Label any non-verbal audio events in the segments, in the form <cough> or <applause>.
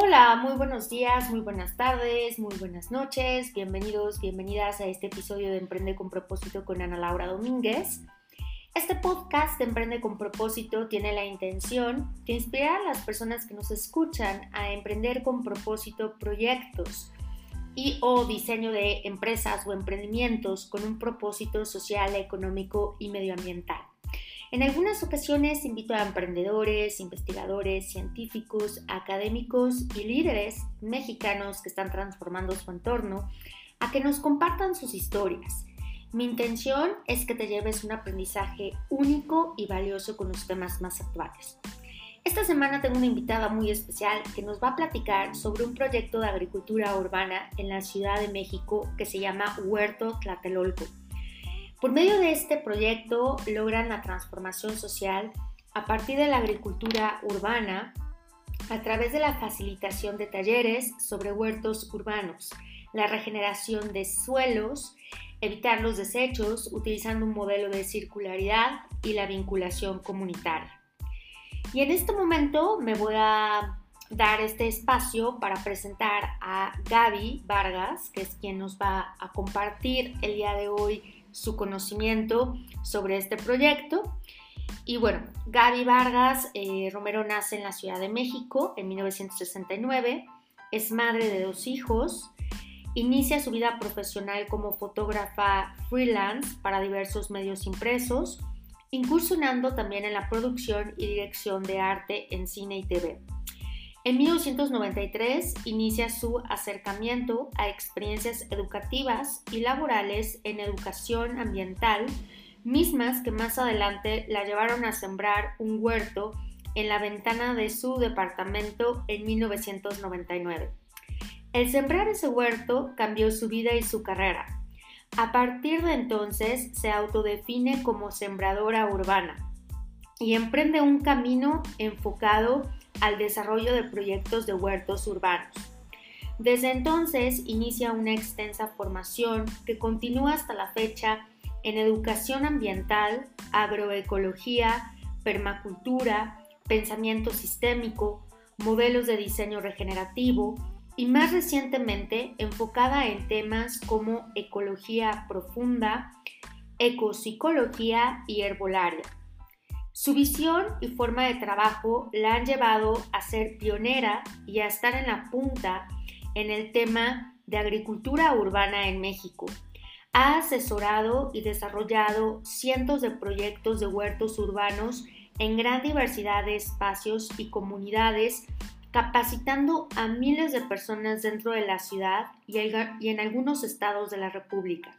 Hola, muy buenos días, muy buenas tardes, muy buenas noches. Bienvenidos, bienvenidas a este episodio de Emprende con propósito con Ana Laura Domínguez. Este podcast de Emprende con propósito tiene la intención de inspirar a las personas que nos escuchan a emprender con propósito proyectos y o diseño de empresas o emprendimientos con un propósito social, económico y medioambiental. En algunas ocasiones invito a emprendedores, investigadores, científicos, académicos y líderes mexicanos que están transformando su entorno a que nos compartan sus historias. Mi intención es que te lleves un aprendizaje único y valioso con los temas más actuales. Esta semana tengo una invitada muy especial que nos va a platicar sobre un proyecto de agricultura urbana en la Ciudad de México que se llama Huerto Tlatelolco. Por medio de este proyecto logran la transformación social a partir de la agricultura urbana a través de la facilitación de talleres sobre huertos urbanos, la regeneración de suelos, evitar los desechos utilizando un modelo de circularidad y la vinculación comunitaria. Y en este momento me voy a dar este espacio para presentar a Gaby Vargas, que es quien nos va a compartir el día de hoy su conocimiento sobre este proyecto. Y bueno, Gaby Vargas eh, Romero nace en la Ciudad de México en 1969, es madre de dos hijos, inicia su vida profesional como fotógrafa freelance para diversos medios impresos, incursionando también en la producción y dirección de arte en cine y TV. En 1993 inicia su acercamiento a experiencias educativas y laborales en educación ambiental, mismas que más adelante la llevaron a sembrar un huerto en la ventana de su departamento en 1999. El sembrar ese huerto cambió su vida y su carrera. A partir de entonces se autodefine como sembradora urbana y emprende un camino enfocado al desarrollo de proyectos de huertos urbanos. Desde entonces inicia una extensa formación que continúa hasta la fecha en educación ambiental, agroecología, permacultura, pensamiento sistémico, modelos de diseño regenerativo y más recientemente enfocada en temas como ecología profunda, ecopsicología y herbolaria. Su visión y forma de trabajo la han llevado a ser pionera y a estar en la punta en el tema de agricultura urbana en México. Ha asesorado y desarrollado cientos de proyectos de huertos urbanos en gran diversidad de espacios y comunidades, capacitando a miles de personas dentro de la ciudad y en algunos estados de la República.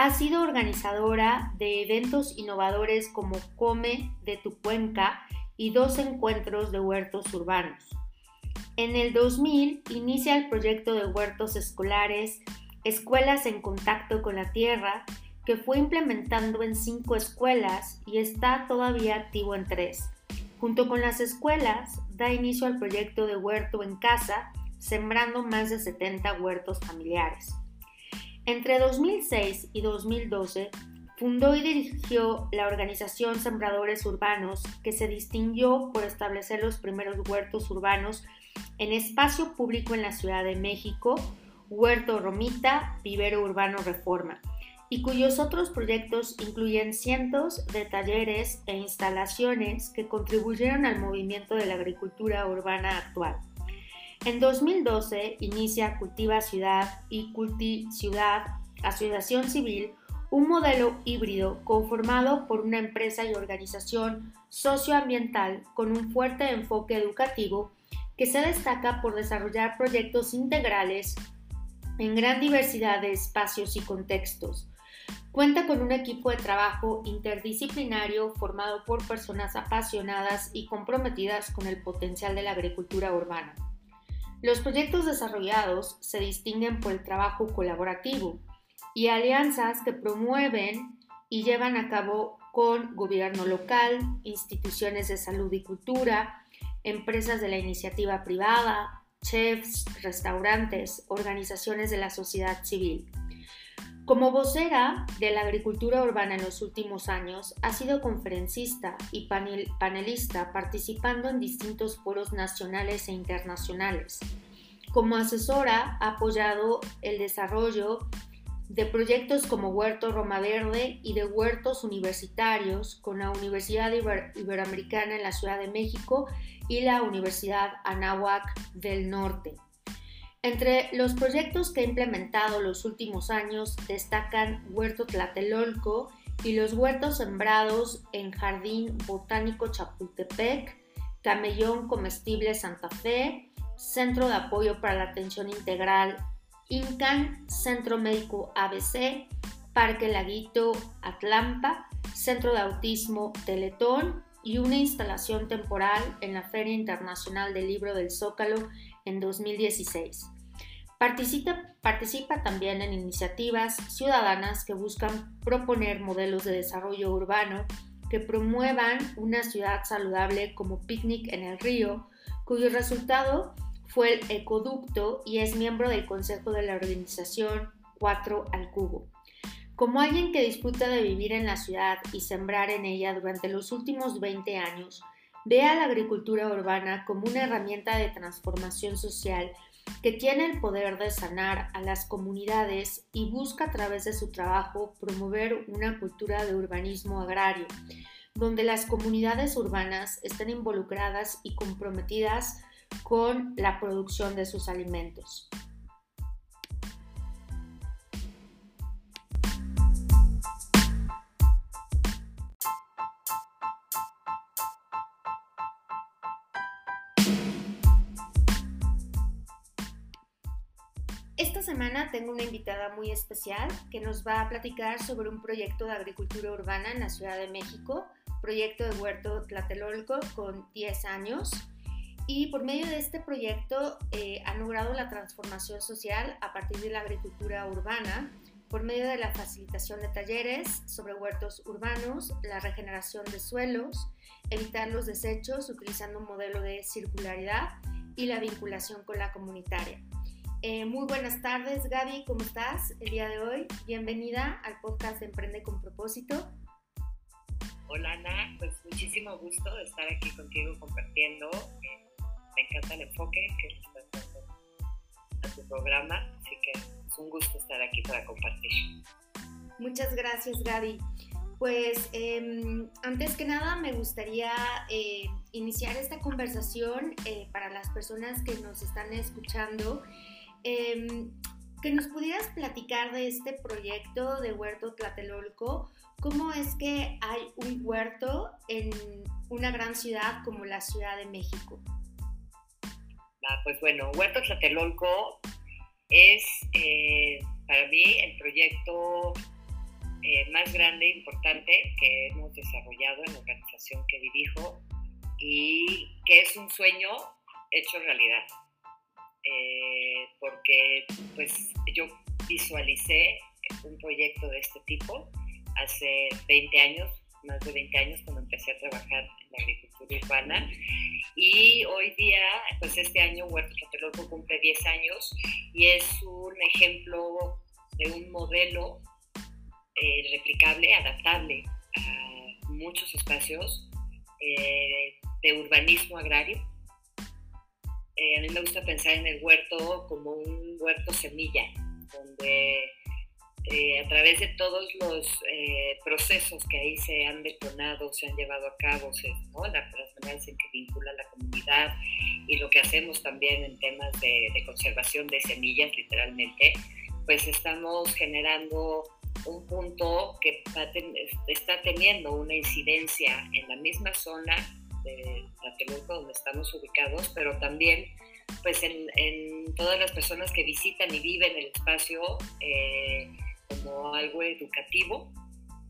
Ha sido organizadora de eventos innovadores como Come de tu Cuenca y dos encuentros de huertos urbanos. En el 2000 inicia el proyecto de huertos escolares Escuelas en Contacto con la Tierra, que fue implementando en cinco escuelas y está todavía activo en tres. Junto con las escuelas, da inicio al proyecto de huerto en casa, sembrando más de 70 huertos familiares. Entre 2006 y 2012 fundó y dirigió la organización Sembradores Urbanos, que se distinguió por establecer los primeros huertos urbanos en espacio público en la Ciudad de México, Huerto Romita, Vivero Urbano Reforma, y cuyos otros proyectos incluyen cientos de talleres e instalaciones que contribuyeron al movimiento de la agricultura urbana actual. En 2012 inicia Cultiva Ciudad y Culti Ciudad, Asociación Civil, un modelo híbrido conformado por una empresa y organización socioambiental con un fuerte enfoque educativo que se destaca por desarrollar proyectos integrales en gran diversidad de espacios y contextos. Cuenta con un equipo de trabajo interdisciplinario formado por personas apasionadas y comprometidas con el potencial de la agricultura urbana. Los proyectos desarrollados se distinguen por el trabajo colaborativo y alianzas que promueven y llevan a cabo con gobierno local, instituciones de salud y cultura, empresas de la iniciativa privada, chefs, restaurantes, organizaciones de la sociedad civil. Como vocera de la agricultura urbana en los últimos años, ha sido conferencista y panelista participando en distintos foros nacionales e internacionales. Como asesora, ha apoyado el desarrollo de proyectos como Huerto Roma Verde y de huertos universitarios con la Universidad Iberoamericana en la Ciudad de México y la Universidad Anáhuac del Norte. Entre los proyectos que ha implementado los últimos años destacan Huerto Tlatelolco y los huertos sembrados en Jardín Botánico Chapultepec, Camellón Comestible Santa Fe, Centro de Apoyo para la Atención Integral INCAN, Centro Médico ABC, Parque Laguito Atlampa, Centro de Autismo Teletón y una instalación temporal en la Feria Internacional del Libro del Zócalo en 2016. Participa, participa, también en iniciativas ciudadanas que buscan proponer modelos de desarrollo urbano que promuevan una ciudad saludable como Picnic en el Río, cuyo resultado fue el Ecoducto y es miembro del consejo de la organización 4 al Cubo. Como alguien que disfruta de vivir en la ciudad y sembrar en ella durante los últimos 20 años, ve a la agricultura urbana como una herramienta de transformación social que tiene el poder de sanar a las comunidades y busca a través de su trabajo promover una cultura de urbanismo agrario, donde las comunidades urbanas estén involucradas y comprometidas con la producción de sus alimentos. Tengo una invitada muy especial que nos va a platicar sobre un proyecto de agricultura urbana en la Ciudad de México, proyecto de Huerto Tlatelolco con 10 años. Y por medio de este proyecto eh, ha logrado la transformación social a partir de la agricultura urbana, por medio de la facilitación de talleres sobre huertos urbanos, la regeneración de suelos, evitar los desechos utilizando un modelo de circularidad y la vinculación con la comunitaria. Eh, muy buenas tardes, Gaby, ¿cómo estás el día de hoy? Bienvenida al podcast de Emprende con propósito. Hola, Ana, pues muchísimo gusto de estar aquí contigo compartiendo. Eh, me encanta el enfoque que le estás dando a tu programa, así que es un gusto estar aquí para compartir. Muchas gracias, Gaby. Pues em, antes que nada me gustaría eh, iniciar esta conversación para las personas que nos están escuchando Em, que nos pudieras platicar de este proyecto de Huerto Tlatelolco. ¿Cómo es que hay un huerto en una gran ciudad como la Ciudad de México? Ah, pues bueno, Huerto Tlatelolco es eh, para mí el proyecto eh, más grande e importante que hemos desarrollado en la organización que dirijo y que es un sueño hecho realidad. Eh, porque pues yo visualicé un proyecto de este tipo hace 20 años, más de 20 años cuando empecé a trabajar en la agricultura urbana. Y hoy día, pues este año Huerto Tlatelolco cumple 10 años y es un ejemplo de un modelo eh, replicable, adaptable a muchos espacios eh, de urbanismo agrario eh, a mí me gusta pensar en el huerto como un huerto semilla, donde eh, a través de todos los eh, procesos que ahí se han detonado, se han llevado a cabo, ¿no? las maneras en que vincula la comunidad y lo que hacemos también en temas de, de conservación de semillas, literalmente, pues estamos generando un punto que está teniendo una incidencia en la misma zona de Tlatelolco, donde estamos ubicados, pero también pues en, todas las personas que visitan y viven el espacio eh, como algo educativo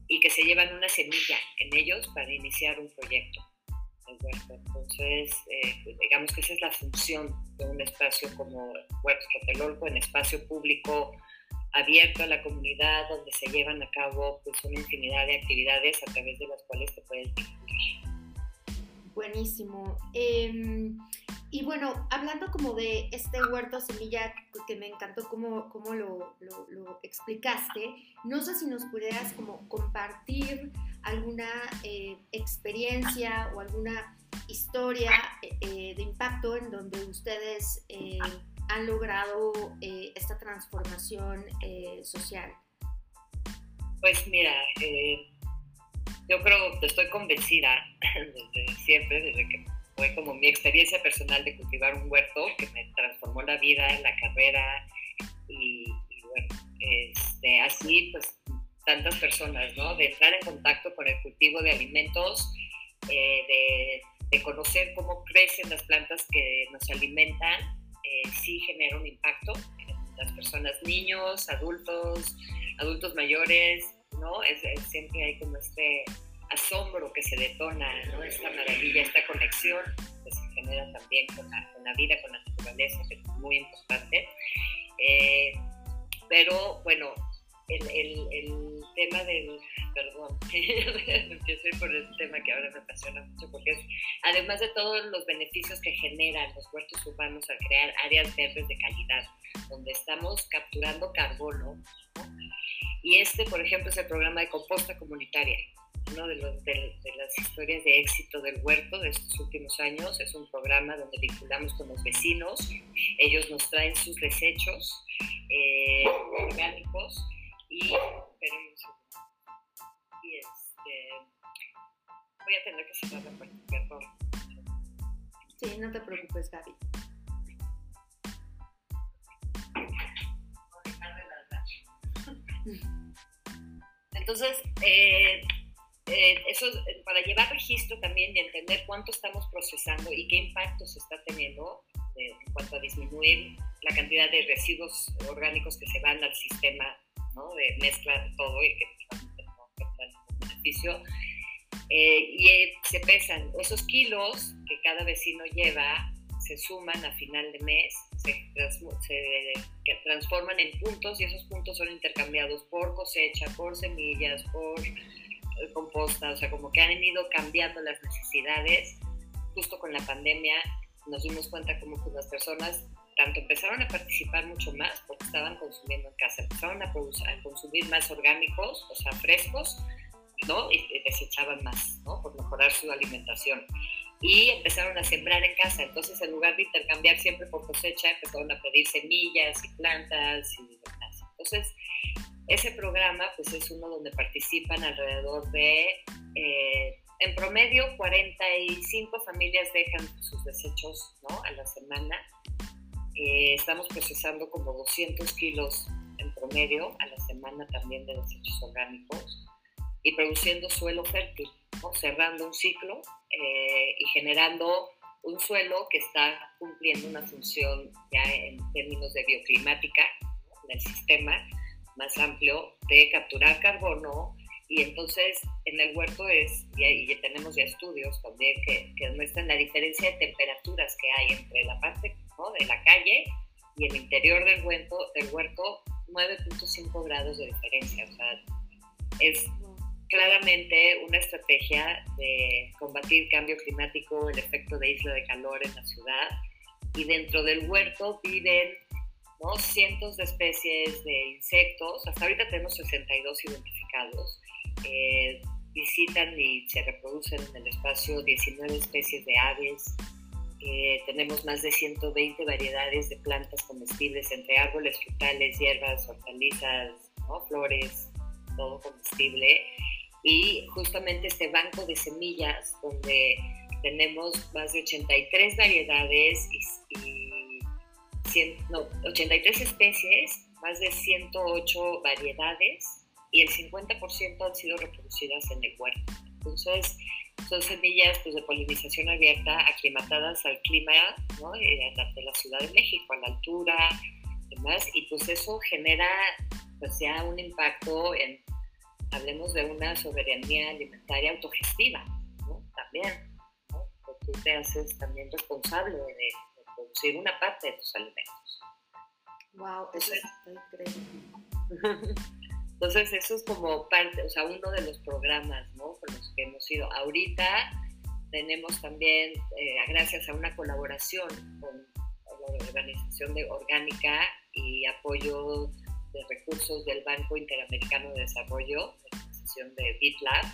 y que se llevan una semilla en ellos para iniciar un proyecto. Entonces, eh, pues, digamos que esa es la función de un espacio como Huerto Tlatelolco, en espacio público abierto a la comunidad, donde se llevan a cabo pues, una infinidad de actividades a través de las cuales se pueden vincular. Buenísimo. Em, Y bueno, hablando como de este huerto semilla que me encantó cómo, cómo lo, lo, explicaste, no sé si nos pudieras como compartir alguna eh, experiencia o alguna historia eh, eh, de impacto en donde ustedes han logrado esta transformación social. Pues mira, yo creo estoy convencida <laughs> desde siempre, desde que fue como mi experiencia personal de cultivar un huerto que me transformó la vida, la carrera y, bueno, este, así pues tantas personas, ¿no? De entrar en contacto con el cultivo de alimentos, eh, de, conocer cómo crecen las plantas que nos alimentan, eh, sí genera un impacto en las personas, niños, adultos, adultos mayores, ¿no? Es, siempre hay como este asombro que se detona, ¿no? Esta maravilla, esta conexión que se genera también con la, vida, con la naturaleza, que es muy importante. Eh, pero bueno, el, el, tema del, perdón, <laughs> empiezo por el tema que ahora me apasiona mucho, porque es, además de todos los beneficios que generan los huertos urbanos al crear áreas verdes de calidad, donde estamos capturando carbono, y este, por ejemplo, es el programa de composta comunitaria, uno de, los, de, las historias de éxito del huerto de estos últimos años. Es un programa donde vinculamos con los vecinos. Ellos nos traen sus desechos eh, orgánicos y, y este, voy a tener que cerrar la puerta, perdón. Sí, no te preocupes, Gaby. Entonces, eh, eh, eso eh, para llevar registro también y entender cuánto estamos procesando y qué impacto se está teniendo eh, en cuanto a disminuir la cantidad de residuos orgánicos que se van al sistema ¿no? de mezcla de todo y que no beneficio. y se pesan esos kilos que cada vecino lleva, se suman a final de mes, se, se transforman en puntos y esos puntos son intercambiados por cosecha, por semillas, por composta, o sea, como que han ido cambiando las necesidades. Justo con la pandemia nos dimos cuenta como que las personas tanto empezaron a participar mucho más porque estaban consumiendo en casa, empezaron a, producir, a consumir más orgánicos, o sea, frescos, ¿no? Y desechaban más, ¿no? Por mejorar su alimentación. Y empezaron a sembrar en casa, entonces en lugar de intercambiar siempre por cosecha, empezaron a pedir semillas y plantas y demás. Entonces, ese programa pues es uno donde participan alrededor de, eh, en promedio, 45 familias dejan sus desechos ¿no? a la semana. Eh, estamos procesando como 200 kilos en promedio a la semana también de desechos orgánicos y produciendo suelo fértil, ¿no? cerrando un ciclo eh, y generando un suelo que está cumpliendo una función ya en términos de bioclimática en el sistema más amplio de capturar carbono y entonces en el huerto es, y, ya tenemos ya estudios también que, que, muestran la diferencia de temperaturas que hay entre la parte de la calle y el interior del huerto, del huerto 9.5 grados de diferencia. O sea, es claramente una estrategia de combatir cambio climático, el efecto de isla de calor en la ciudad. Y dentro del huerto viven ¿no? cientos de especies de insectos, hasta ahorita tenemos 62 identificados, eh, visitan y se reproducen en el espacio 19 especies de aves, eh, tenemos más de 120 variedades de plantas comestibles entre árboles frutales, hierbas, hortalizas, flores, todo comestible. Y justamente este banco de semillas donde tenemos más de 83 variedades y no, 83 especies, más de 108 variedades y el 50% han sido reproducidas en el huerto. Entonces, son semillas pues, de polinización abierta aclimatadas al clima ¿no? Eh, de la Ciudad de México, a la altura, demás, y pues eso genera pues ya un impacto en, hablemos de una soberanía alimentaria autogestiva, ¿no? También, ¿no? tú te haces también responsable de, producir una parte de tus alimentos. Wow, eso está increíble. <laughs> Entonces, eso es como parte, o sea, uno de los programas, ¿no? Por los que hemos ido. Ahorita, tenemos también, eh, gracias a una colaboración con la Organización de Orgánica y apoyo de recursos del Banco Interamericano de Desarrollo, la organización de BitLab,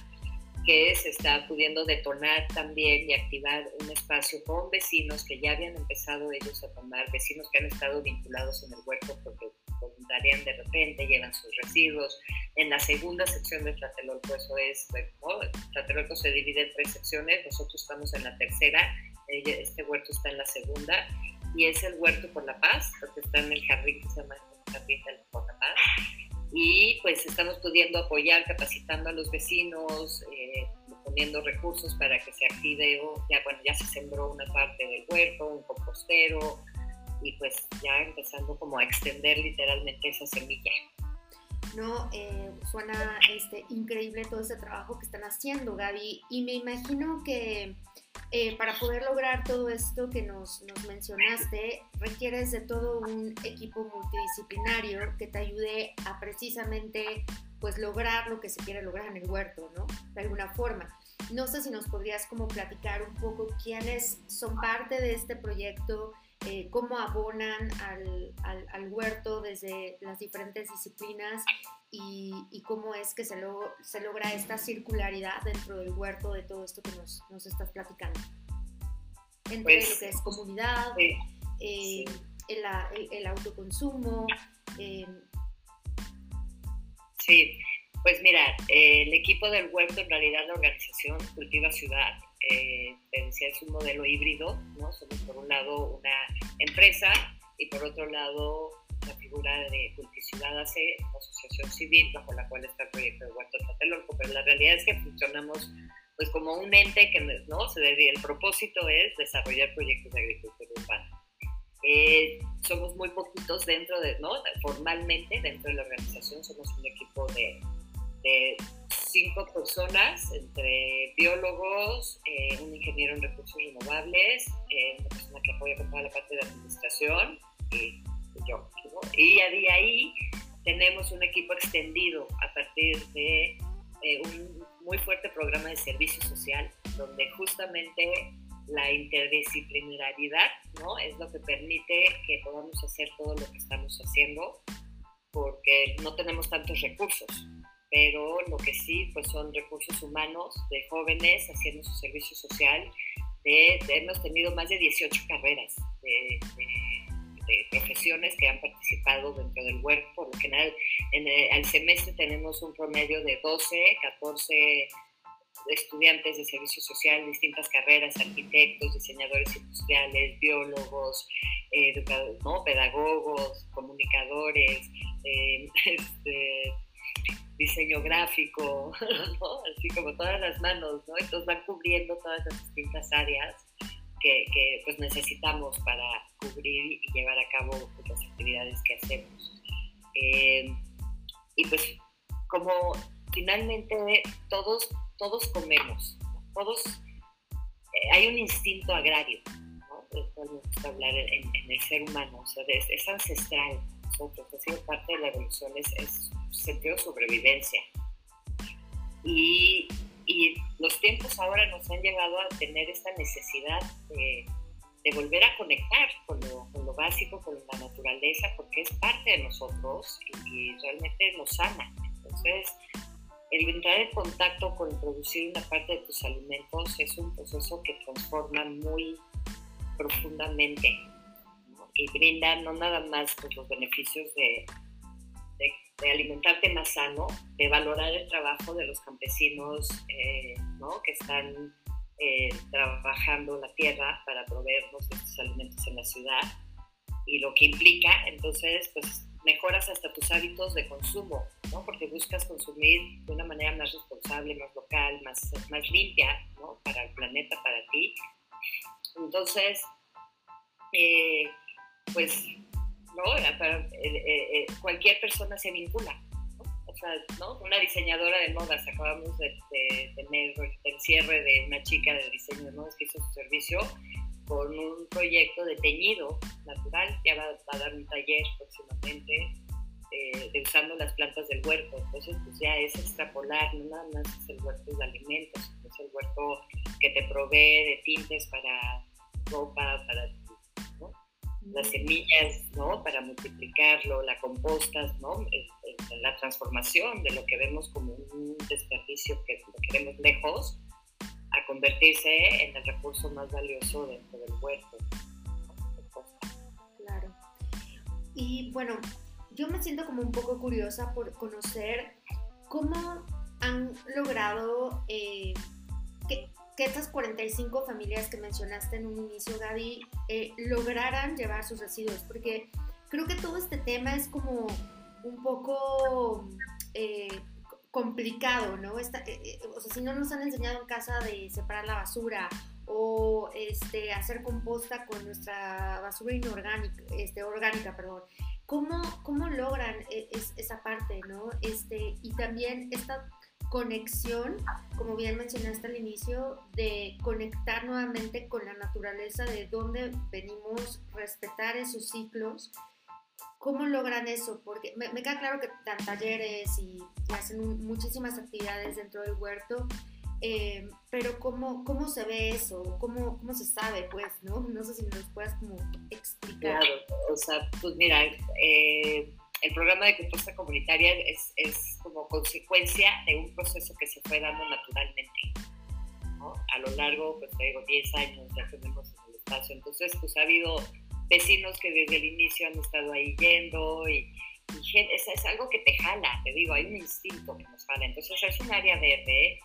que se está pudiendo detonar también y activar un espacio con vecinos que ya habían empezado ellos a tomar, vecinos que han estado vinculados en el huerto porque voluntarian de repente, llevan sus residuos. En la segunda sección de Tlatelolco, eso es, ¿no? Tlatelolco se divide en tres secciones, nosotros estamos en la tercera, este huerto está en la segunda, y es el huerto por la paz, porque está en el jardín que se llama jardín por la paz y pues estamos pudiendo apoyar, capacitando a los vecinos, eh, poniendo recursos para que se active, ya bueno, ya se sembró una parte del huerto, un compostero y pues ya empezando como a extender literalmente esa semilla. No, eh, suena este, increíble todo ese trabajo que están haciendo, Gaby, y me imagino que eh, para poder lograr todo esto que nos, nos, mencionaste, requieres de todo un equipo multidisciplinario que te ayude a precisamente pues lograr lo que se quiere lograr en el huerto, ¿no? De alguna forma. No sé si nos podrías como platicar un poco quiénes son parte de este proyecto, eh, cómo abonan al, al, al, huerto desde las diferentes disciplinas y, y cómo es que se, lo, se, logra esta circularidad dentro del huerto de todo esto que nos, nos estás platicando. Entre pues, lo que es comunidad, eh, sí. El, el, el, autoconsumo. Eh. Sí, pues mira, el equipo del huerto, en realidad la organización Cultiva Ciudad, eh, es un modelo híbrido, ¿no? Somos por un lado una empresa y por otro lado la figura de Culticiudad hace una asociación civil bajo la cual está el proyecto de Huerto Tlatelolco, pero la realidad es que funcionamos pues como un ente que no el propósito es desarrollar proyectos de agricultura urbana. Eh, somos muy poquitos dentro de, ¿no? Formalmente dentro de la organización somos un equipo de cinco personas, entre biólogos, eh, un ingeniero en recursos renovables, eh, una persona que apoya con toda la parte de administración y yo. ¿no? Y de ahí tenemos un equipo extendido a partir de eh, un muy fuerte programa de servicio social, donde justamente la interdisciplinaridad ¿no? es lo que permite que podamos hacer todo lo que estamos haciendo, porque no tenemos tantos recursos pero lo que sí pues son recursos humanos de jóvenes haciendo su servicio social. Hemos tenido más de 18 carreras de, profesiones que han participado dentro del huerto. Por lo general, en el, al semestre tenemos un promedio de 12, 14 estudiantes de servicio social, distintas carreras, arquitectos, diseñadores industriales, biólogos, eh, ¿no? pedagogos, comunicadores, eh, <laughs> este, diseño gráfico, <laughs> así como todas las manos, ¿no? Entonces van cubriendo todas las distintas áreas que, pues necesitamos para cubrir y llevar a cabo pues, las actividades que hacemos. Eh, y pues como finalmente todos, todos comemos, todos, eh, hay un instinto agrario, ¿no? me gusta hablar en, el ser humano, o sea, es, es ancestral, nosotros, ha sido parte de la evolución, es sentido de sobrevivencia. Y, y, los tiempos ahora nos han llevado a tener esta necesidad de, volver a conectar con lo, básico, con la naturaleza, porque es parte de nosotros y, y realmente nos sana. Entonces, el entrar en contacto con producir una parte de tus alimentos es un proceso que transforma muy profundamente y brinda no nada más pues, los beneficios de, de, alimentarte más sano, de valorar el trabajo de los campesinos eh, ¿no? que están eh, trabajando la tierra para proveernos estos alimentos en la ciudad y lo que implica, entonces, pues mejoras hasta tus hábitos de consumo, ¿no? porque buscas consumir de una manera más responsable, más local, más, más limpia ¿no? para el planeta, para ti. Entonces, eh, pues ¿no? Eh, eh, eh, cualquier persona se vincula. ¿no? O sea, ¿no? Una diseñadora de modas, acabamos de, tener el cierre de una chica de diseño de modas que hizo su servicio con un proyecto de teñido natural, ya va, a dar un taller próximamente eh, usando las plantas del huerto. Entonces, pues ya es extrapolar, no nada más es el huerto de alimentos, es el huerto que te provee de tintes para ropa, para las semillas, ¿no? Para multiplicarlo, la compostas, ¿no? La transformación de lo que vemos como un desperdicio que lo queremos lejos a convertirse en el recurso más valioso dentro del huerto. Claro. Y bueno, yo me siento como un poco curiosa por conocer cómo han logrado eh, que, que, estas 45 familias que mencionaste en un inicio, Gaby, eh, lograran llevar sus residuos, porque creo que todo este tema es como un poco eh, complicado, ¿no? o sea, si no nos han enseñado en casa de separar la basura o este, hacer composta con nuestra basura inorgánica, este, orgánica, perdón. ¿Cómo, cómo logran esa parte, no? Este, y también esta conexión, como bien mencionaste al inicio, de conectar nuevamente con la naturaleza, de dónde venimos, respetar esos ciclos. ¿Cómo logran eso? Porque me, queda claro que dan talleres y, hacen muchísimas actividades dentro del huerto, eh, pero ¿cómo, ¿cómo se ve eso? ¿Cómo, ¿Cómo se sabe, pues, no? No sé si nos puedas como explicar. Claro, o sea, pues mira, eh, el programa de composta comunitaria es, es, como consecuencia de un proceso que se fue dando naturalmente. A lo largo, pues te digo, 10 años ya tenemos en el espacio, entonces pues ha habido vecinos que desde el inicio han estado ahí yendo y, y es, es algo que te jala, te digo, hay un instinto que nos jala, entonces es un área verde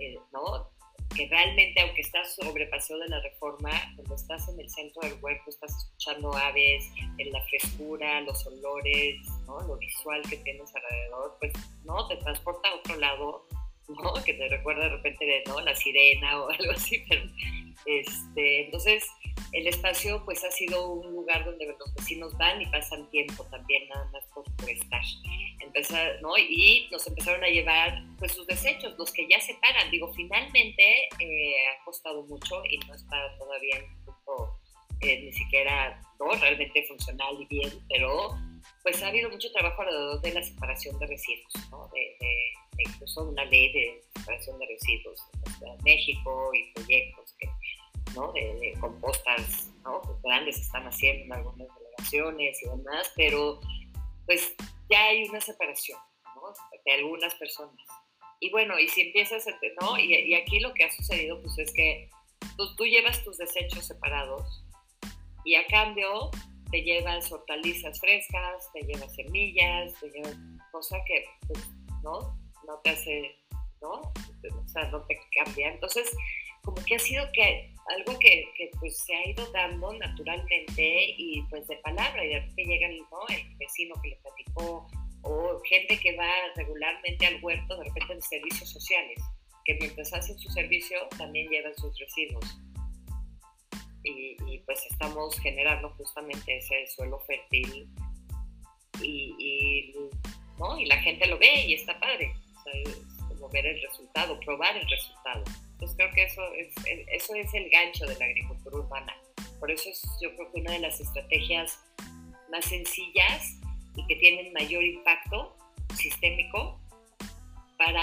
eh, ¿no? Que realmente, aunque estás sobrepasado de la reforma, cuando estás en el centro del huerto, estás escuchando aves, en la frescura, los olores, ¿no? lo visual que tienes alrededor, pues no te transporta a otro lado, ¿no? que te recuerda de repente de, ¿no? la sirena o <laughs> algo así. Pero, este, entonces, el espacio pues ha sido un lugar donde los vecinos van y pasan tiempo también nada más por, estar. Empezar, ¿no? Y nos empezaron a llevar pues sus desechos, los que ya se paran. Digo, finalmente eh, ha costado mucho y no está todavía en eh, ni siquiera ¿no? realmente funcional y bien, pero pues ha habido mucho trabajo alrededor de la separación de residuos, ¿no? de, incluso una ley de separación de residuos en México y proyectos que de, compostas ¿no? Grandes están haciendo en algunas delegaciones y demás, pero pues ya hay una separación de algunas personas. Y bueno, y si empiezas, ¿no? Y, aquí lo que ha sucedido pues es que tú, tú llevas tus desechos separados y a cambio te llevas hortalizas frescas, te llevas semillas, te llevas cosa que pues, no, no te hace, ¿no? O sea, no te cambia. Entonces, como que ha sido que algo que, pues se ha ido dando naturalmente y pues de palabra y de repente llega el, ¿no? el vecino que le platicó o gente que va regularmente al huerto de repente en servicios sociales que mientras hacen su servicio también llevan sus residuos y, y pues estamos generando justamente ese suelo fértil y, ¿no? y la gente lo ve y está padre es como ver el resultado probar el resultado pues creo que eso es, eso es el gancho de la agricultura urbana. Por eso es yo creo que una de las estrategias más sencillas y que tienen mayor impacto sistémico para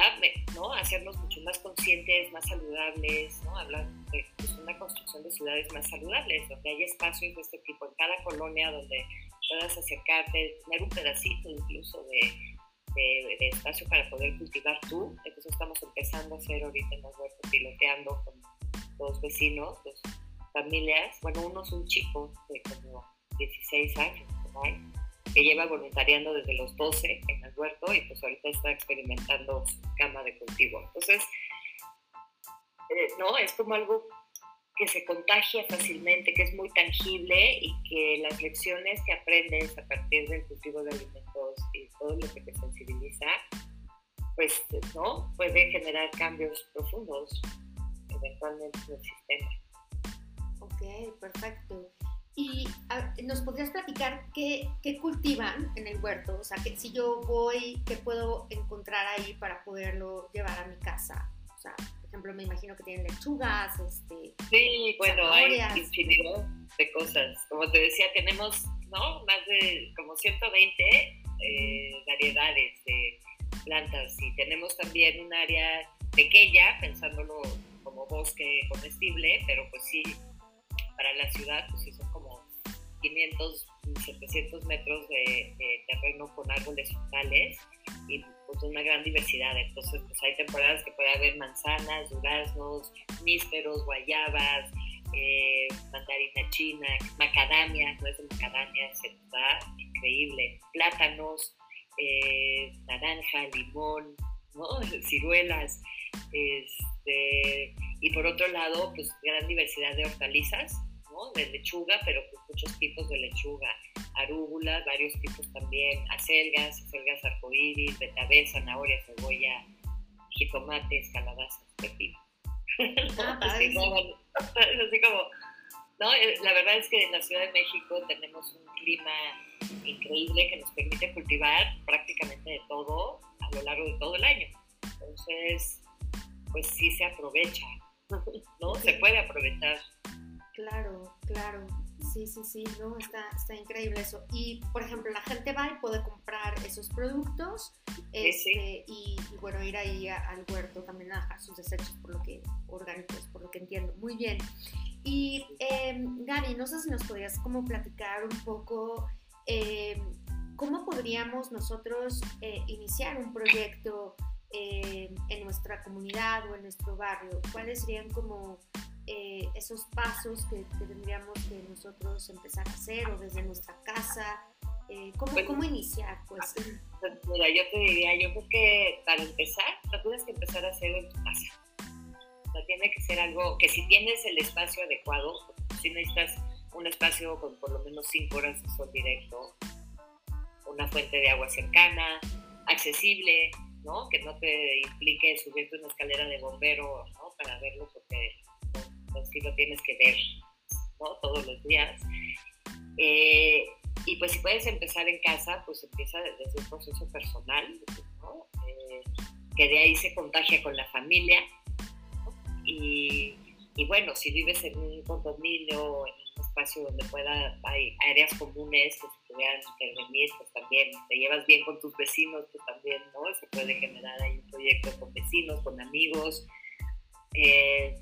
¿no? hacernos mucho más conscientes, más saludables, ¿no? hablar de una construcción de ciudades más saludables, donde hay espacios de este tipo en cada colonia donde puedas acercarte, tener un pedacito incluso de, de, espacio para poder cultivar tú. Entonces estamos empezando a hacer ahorita en los huertos, piloteando con dos vecinos, dos familias. Bueno, uno es un chico de como 16 años, que lleva voluntariando desde los 12 en el huerto y pues ahorita está experimentando su cama de cultivo. Entonces, eh, no, es como algo que se contagia fácilmente, que es muy tangible y que las lecciones que aprendes a partir del cultivo de alimentos y todo lo que te sensibiliza, pues no puede generar cambios profundos eventualmente en el sistema. Ok, perfecto. ¿Y nos podrías platicar qué, qué, cultivan en el huerto? O sea, que si yo voy, ¿qué puedo encontrar ahí para poderlo llevar a mi casa? O sea, ejemplo, me imagino que tienen lechugas, este... Sí, bueno, hay infinidad de cosas. Como te decía, tenemos ¿no? Más de como 120 eh, variedades de plantas y tenemos también un área pequeña, pensándolo como bosque comestible, pero pues sí, para la ciudad, pues sí son como 500, 700 metros de, terreno con árboles frutales y pues una gran diversidad. Entonces, pues hay temporadas que puede haber manzanas, duraznos, nísperos, guayabas, eh, mandarina china, macadamia, no es de macadamia, se está increíble, plátanos, eh, naranja, limón, <laughs> ciruelas, este, y por otro lado, pues gran diversidad de hortalizas, ¿no? de lechuga, pero pues muchos tipos de lechuga, arúgula, varios tipos también, acelgas, acelgas arcoíris, betabel, zanahoria, cebolla, jitomates, calabazas, pepino. <laughs> Ah, <laughs> así, como, ¿no? Eh, la verdad es que en la Ciudad de México tenemos un clima increíble que nos permite cultivar prácticamente de todo a lo largo de todo el año. Entonces, pues sí se aprovecha, <laughs> ¿no? Se puede aprovechar. Claro, claro. Sí, sí, sí, ¿no? Está, está increíble eso. Y, por ejemplo, la gente va y puede comprar esos productos este, Y, bueno, ir ahí al huerto también a dejar sus desechos, por lo que, orgánicos, por lo que entiendo. Muy bien. Y, eh, Gaby, no sé si nos podrías como platicar un poco eh, cómo podríamos nosotros eh, iniciar un proyecto eh, en nuestra comunidad o en nuestro barrio. ¿Cuáles serían como eh, esos pasos que, tendríamos que nosotros empezar a hacer o desde nuestra casa? Eh, ¿cómo, pues, ¿cómo, iniciar? Pues? pues? mira, yo te diría, yo creo que para empezar, lo tienes que empezar a hacer en tu casa. O sea, tiene que ser algo que si tienes el espacio adecuado, si necesitas un espacio con por lo menos 5 horas de sol directo, una fuente de agua cercana, accesible, ¿no? Que no te implique subirte una escalera de bombero, ¿no? Para verlo, porque pues, sí lo tienes que ver. Todos los días. Eh, y pues si puedes empezar en casa, pues empieza desde un proceso personal. Eh, que de ahí se contagia con la familia. Y, bueno, si vives en un condominio, en un espacio donde pueda, hay áreas comunes que se puedan intervenir, pues también te llevas bien con tus vecinos, pues también, ¿no? Se puede generar ahí un proyecto con vecinos, con amigos. Eh,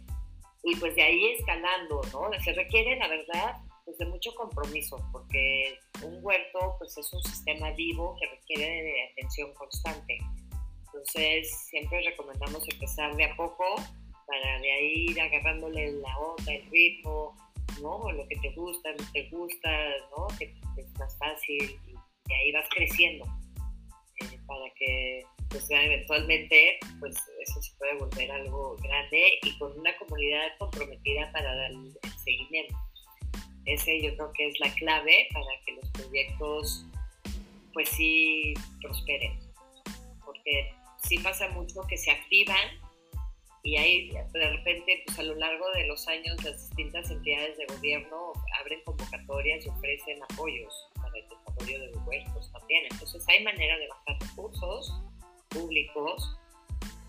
y pues de ahí escalando, ¿no? Se requiere, la verdad, pues de mucho compromiso, porque un huerto, pues es un sistema vivo que requiere de atención constante. Entonces, siempre recomendamos empezar de a poco para de ahí ir agarrándole la onda, el ritmo, ¿no? Lo que te gusta, no te gusta, ¿no? Que, es más fácil y, ahí vas creciendo eh, para que pues eventualmente pues eso se puede volver algo grande y con una comunidad comprometida para dar el seguimiento. Ese yo creo que es la clave para que los proyectos pues sí prosperen, porque sí pasa mucho que se activan y ahí de repente pues a lo largo de los años las distintas entidades de gobierno abren convocatorias y ofrecen apoyos para el desarrollo de huertos también. Entonces hay manera de bajar recursos públicos,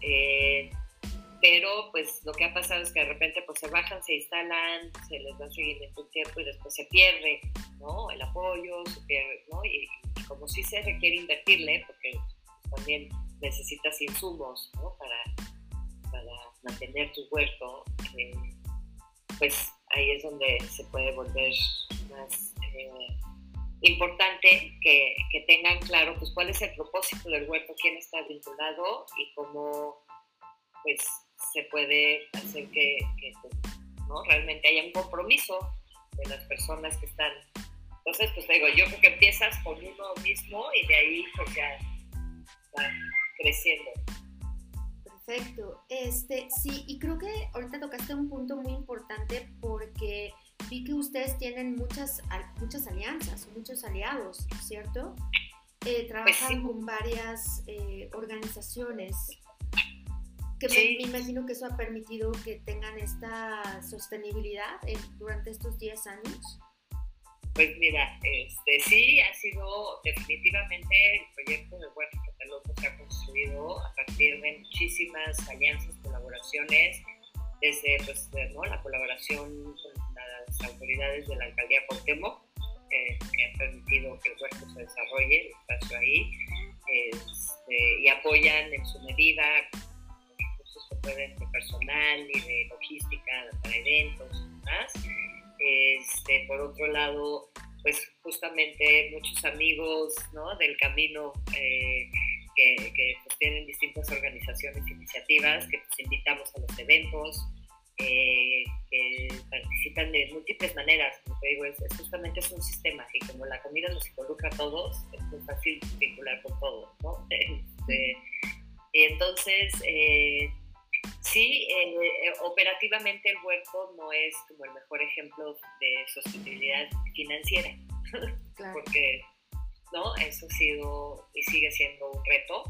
eh, pero pues lo que ha pasado es que de repente pues se bajan, se instalan, se les da seguimiento un tiempo y después se pierde, ¿no? El apoyo, se pierde, ¿no? Y, como sí se requiere invertirle, porque también necesitas insumos, ¿no? Para, para mantener tu huerto, eh, pues ahí es donde se puede volver más... Eh, importante que, que, tengan claro pues cuál es el propósito del huerto, quién está vinculado y cómo pues se puede hacer que, pues, ¿no? realmente haya un compromiso de las personas que están. Entonces, pues digo, yo creo que empiezas con uno mismo y de ahí pues ya va creciendo. Perfecto. Este, sí, y creo que ahorita tocaste un punto muy importante porque vi que ustedes tienen muchas, muchas alianzas, muchos aliados, ¿cierto? Eh, trabajan con varias eh, organizaciones que me, imagino que eso ha permitido que tengan esta sostenibilidad durante estos 10 años. Pues mira, este, sí, ha sido definitivamente el proyecto de Huerto Catalogo se ha construido a partir de muchísimas alianzas, colaboraciones, desde pues, ¿no? la colaboración con las autoridades de la alcaldía Cuauhtémoc, que, han permitido que el huerto se desarrolle, el espacio ahí, este, y apoyan en su medida recursos que pueden de personal y de logística para eventos y demás. Este, por otro lado, pues justamente muchos amigos ¿no? del camino eh, que, que pues, tienen distintas organizaciones e iniciativas que pues, invitamos a los eventos, eh, que participan de múltiples maneras, como te digo, es, justamente es un sistema y como la comida nos involucra a todos, es muy fácil vincular con todos, ¿no? <laughs> Este, entonces, eh, sí, eh, operativamente el huerto no es como el mejor ejemplo de sostenibilidad financiera, <laughs> porque ¿no? eso ha sido y sigue siendo un reto,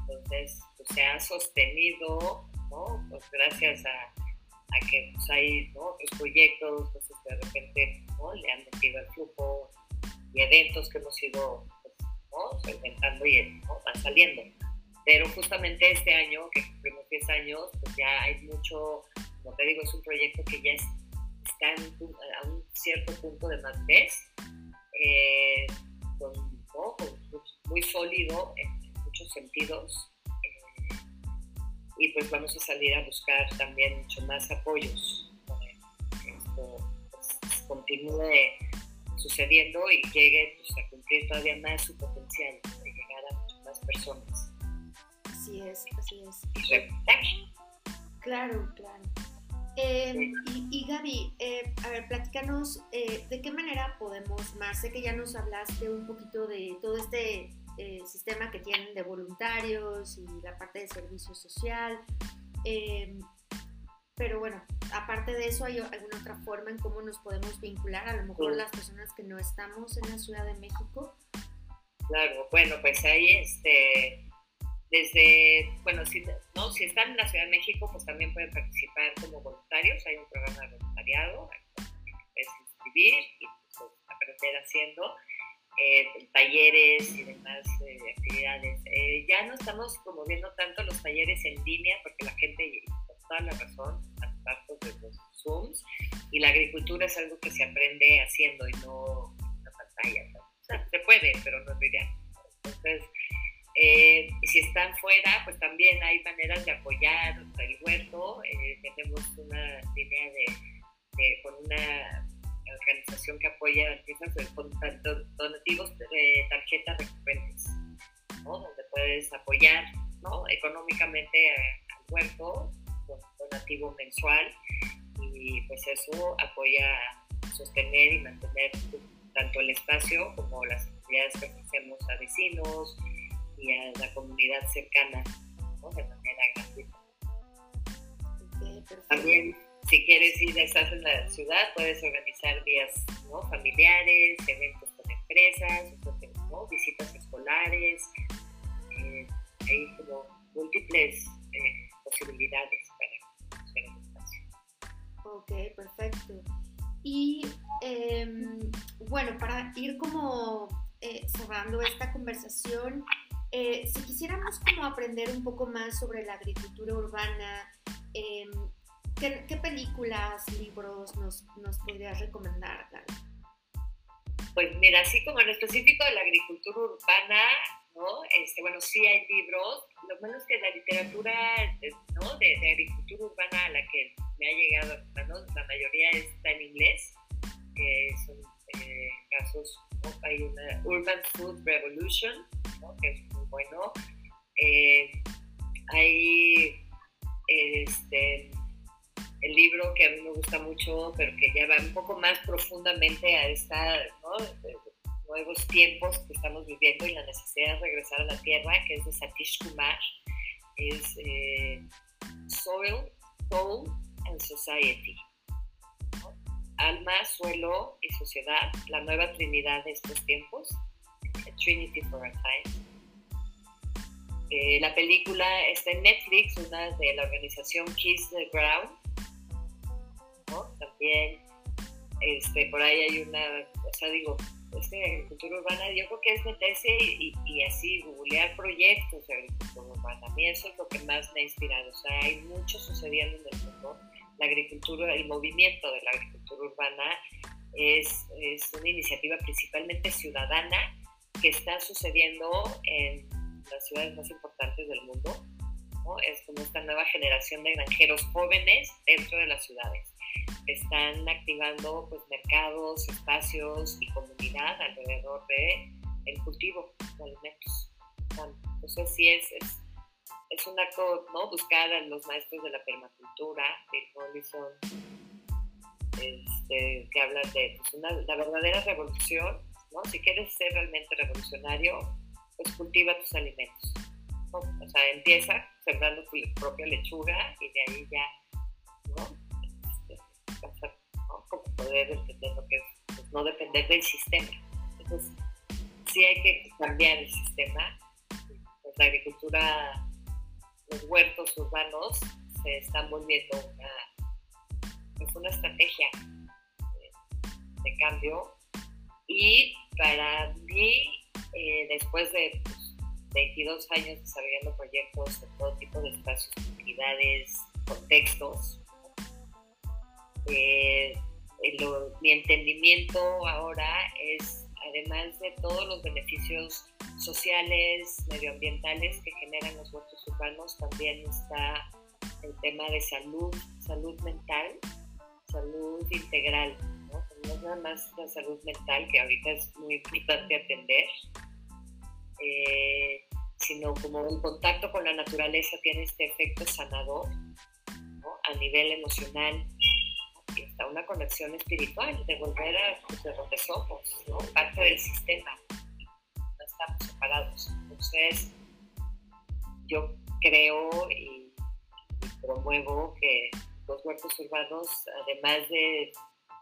entonces pues, se ha sostenido, ¿no? Pues gracias a a que pues, hay otros proyectos, pues, de repente le han metido al flujo y eventos que hemos ido pues, y van saliendo. Pero justamente este año, que cumplimos 10 años, pues ya hay mucho, como te digo, es un proyecto que ya está a un cierto punto de madurez, eh, muy sólido en muchos sentidos y pues vamos a salir a buscar también mucho más apoyos para que esto pues, continúe sucediendo y llegue pues, a cumplir todavía más su potencial de llegar a muchas más personas. Así es, así es. Y Claro, claro. Em, y, Gaby, eh, a ver, platícanos eh, de qué manera podemos más. Sé que ya nos hablaste un poquito de todo este eh, sistema que tienen de voluntarios y la parte de servicio social. Eh, pero bueno, aparte de eso, ¿hay alguna otra forma en cómo nos podemos vincular? A lo mejor las personas que no estamos en la Ciudad de México. Claro, bueno, pues ahí este, desde, bueno, si, ¿no? si están en la Ciudad de México, pues también pueden participar como voluntarios. Hay un programa de voluntariado, puedes inscribir y pues, aprender haciendo. Eh, talleres y demás eh, actividades. Eh, ya no estamos promoviendo tanto los talleres en línea porque la gente, por toda la razón, parte de los Zooms, y la agricultura es algo que se aprende haciendo y no en una pantalla. O sea, se puede, pero no es ideal. Entonces, si están fuera, pues también hay maneras de apoyar el huerto. tenemos una línea de, con una organización que apoya empresas con donativos de tarjetas recurrentes, ¿no? donde puedes apoyar ¿no? económicamente al huerto con donativo mensual y pues eso apoya sostener y mantener tanto el espacio como las actividades que ofrecemos a vecinos y a la comunidad cercana ¿no? de manera gratuita. También si quieres ir, estás en la ciudad, puedes organizar días ¿no? familiares, eventos con empresas, ¿no? visitas escolares, eh, hay como múltiples eh, posibilidades para hacer el espacio. Ok, perfecto. Y em, bueno, para ir como eh, cerrando esta conversación, si quisiéramos como aprender un poco más sobre la agricultura urbana, ¿Qué, películas, libros nos, nos podrías recomendar, Pues mira, así como en específico de la agricultura urbana, ¿no? Este, bueno, sí hay libros, lo malo es que la literatura ¿no? de, agricultura urbana a la que me ha llegado, ¿no? la mayoría está en inglés, que son eh, casos, ¿no? hay una Urban Food Revolution, ¿no? que es muy bueno, eh, hay este, el libro que a mí me gusta mucho, pero que ya va un poco más profundamente a esta, nuevos tiempos que estamos viviendo y la necesidad de regresar a la tierra, que es de Satish Kumar, es eh, Soil, Soul and Society. Alma, suelo y sociedad, la nueva trinidad de estos tiempos, Trinity for a Time. Eh, la película está en Netflix, una de la organización Kiss the Ground, también, este, por ahí hay una, o sea, digo, este, agricultura urbana, yo creo que es meterse y, y, así googlear proyectos de agricultura urbana. A mí eso es lo que más me ha inspirado. O sea, hay mucho sucediendo en el mundo. La agricultura, el movimiento de la agricultura urbana es, es una iniciativa principalmente ciudadana que está sucediendo en las ciudades más importantes del mundo. Es como esta nueva generación de granjeros jóvenes dentro de las ciudades. Están activando pues, mercados, espacios y comunidad alrededor de cultivo de alimentos. Entonces sí es, es, es ¿no? buscar a los maestros de la permacultura, de Mollison, este, que hablan de pues, la verdadera revolución. ¿no? Si quieres ser realmente revolucionario, pues cultiva tus alimentos. O sea, empieza sembrando tu propia lechuga y de ahí ya ¿no? Poder entender lo que es pues, no depender del sistema. Entonces, sí hay que cambiar el sistema. Pues la agricultura, los huertos urbanos se están volviendo una, pues estrategia de, cambio. Y para mí, eh, después de pues, 22 años desarrollando proyectos de todo tipo de espacios, comunidades, contextos, eh, mi entendimiento ahora es además de todos los beneficios sociales, medioambientales que generan los huertos urbanos, también está el tema de salud, salud mental, salud integral, ¿no? es nada más la salud mental, que ahorita es muy importante atender, eh, sino como el contacto con la naturaleza tiene este efecto sanador a nivel emocional, una conexión espiritual, de volver a pues, de donde somos, ¿no? parte del sistema, no estamos separados. Entonces, yo creo y, promuevo que los huertos urbanos, además de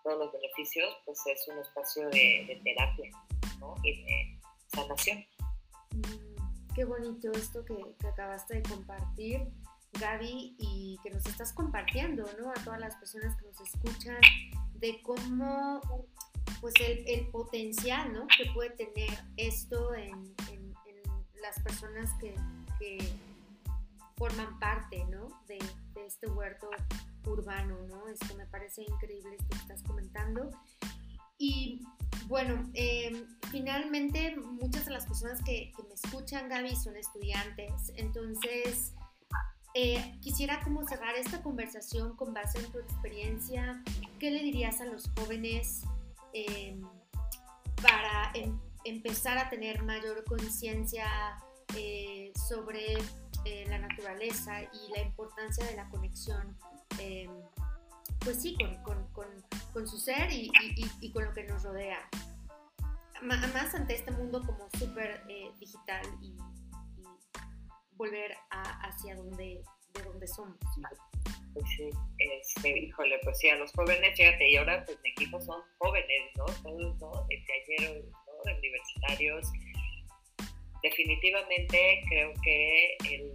todos los beneficios, pues es un espacio de, terapia y de sanación. Mm, qué bonito esto que acabaste de compartir Gaby, y que nos estás compartiendo, ¿no? A todas las personas que nos escuchan, de cómo, pues, el, potencial, ¿no? Que puede tener esto en, las personas que, forman parte, ¿no? De, este huerto urbano, ¿no? Esto me parece increíble esto que estás comentando. Y bueno, em, finalmente muchas de las personas que, que, me escuchan, Gaby, son estudiantes. Entonces, eh, quisiera como cerrar esta conversación con base en tu experiencia. ¿Qué le dirías a los jóvenes em, para em, empezar a tener mayor conciencia eh, sobre eh, la naturaleza y la importancia de la conexión? Pues sí, con, con, con, su ser y, y, con lo que nos rodea. Más ante este mundo como súper digital y volver a, hacia donde, de donde somos. Pues sí, este, híjole, pues sí, a los jóvenes, fíjate, y ahora pues mi equipo son jóvenes, ¿no? Todos, ¿no? De talleros, ¿no? De universitarios. Definitivamente creo que el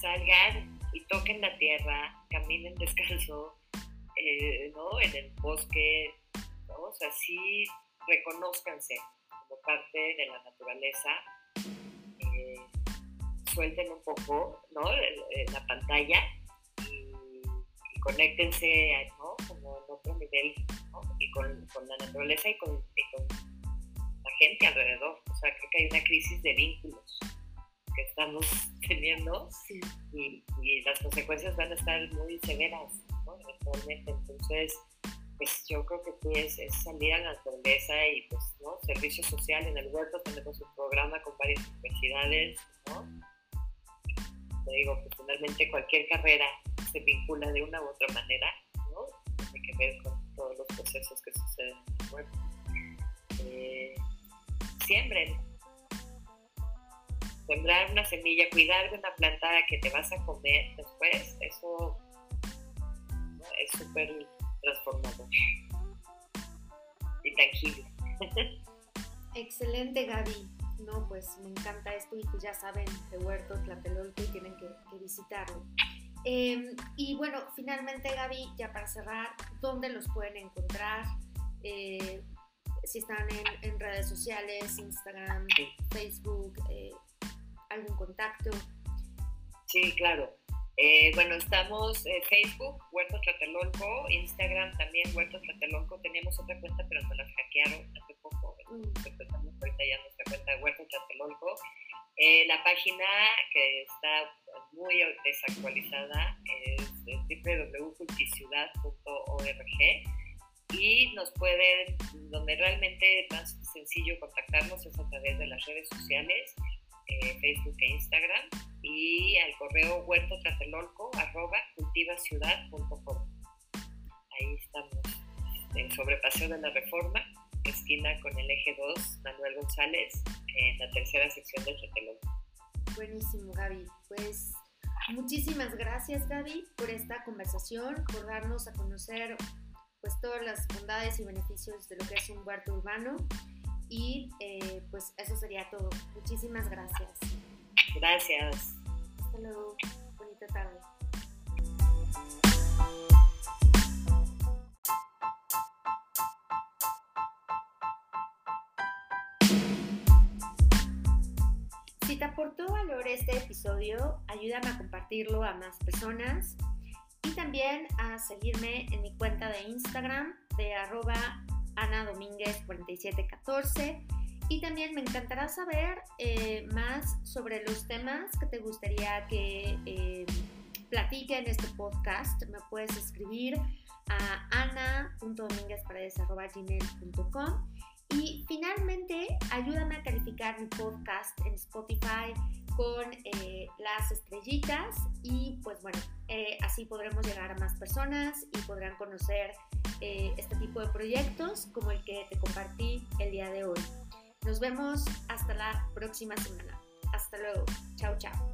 salgan y toquen la tierra, caminen descalzo, eh, ¿no? En el bosque, ¿no? O sea, sí reconozcanse como parte de la naturaleza suelten un poco ¿no? la pantalla y, y conéctense ¿no? como en otro nivel ¿no? y con, con, la naturaleza y con, y con, la gente alrededor. O sea, creo que hay una crisis de vínculos que estamos <laughs> teniendo y, y, las consecuencias van a estar muy severas ¿no? Entonces, pues yo creo que es, salir a la naturaleza y pues, ¿no? Servicio social en el huerto tenemos un programa con varias universidades, ¿no? Te digo, personalmente cualquier carrera se vincula de una u otra manera, ¿no? Tiene que ver con todos los procesos que suceden en el cuerpo. Eh, siembren. Sembrar una semilla, cuidar de una planta que te vas a comer después, eso es súper transformador y tangible. <laughs> Excelente, Gaby no, pues me encanta esto y pues ya saben de Huerto Tlatelolco y tienen que, visitarlo. Em, y bueno, finalmente Gaby, ya para cerrar, ¿dónde los pueden encontrar? Eh, si están en, redes sociales, Instagram, Facebook, eh, algún contacto. Sí, claro. Eh, bueno, estamos en Facebook, Huerto Tlatelolco, Instagram también, Huerto Tlatelolco. Teníamos otra cuenta, pero nos la hackearon hace poco. Mm. Empezamos ahorita ya nuestra cuenta de Huerto Tlatelolco. Eh, la página que está muy desactualizada es www.culticiudad.org y nos pueden, donde realmente es más sencillo contactarnos es a través de las redes sociales, eh, Facebook e Instagram y al correo huertotlatelolco arroba Ahí estamos, en sobrepaseo de la reforma, esquina con el eje 2, Manuel González, en la tercera sección de Tlatelolco. Buenísimo, Gaby. Pues muchísimas gracias, Gaby, por esta conversación, por darnos a conocer pues todas las bondades y beneficios de lo que es un huerto urbano. Y eh, pues eso sería todo. Muchísimas gracias. Gracias. Hasta luego. Bonita tarde. Si te aportó valor este episodio, ayúdame a compartirlo a más personas y también a seguirme en mi cuenta de Instagram de arroba Ana Domínguez 4714 y también me encantará saber eh, más sobre los temas que te gustaría que eh, platique en este podcast. Me puedes escribir a ana.dominguezparedes.gmail.com y finalmente ayúdame a calificar mi podcast en Spotify con eh, las estrellitas y pues bueno, así podremos llegar a más personas y podrán conocer este tipo de proyectos como el que te compartí el día de hoy. Nos vemos hasta la próxima semana. Hasta luego. Chao, chao.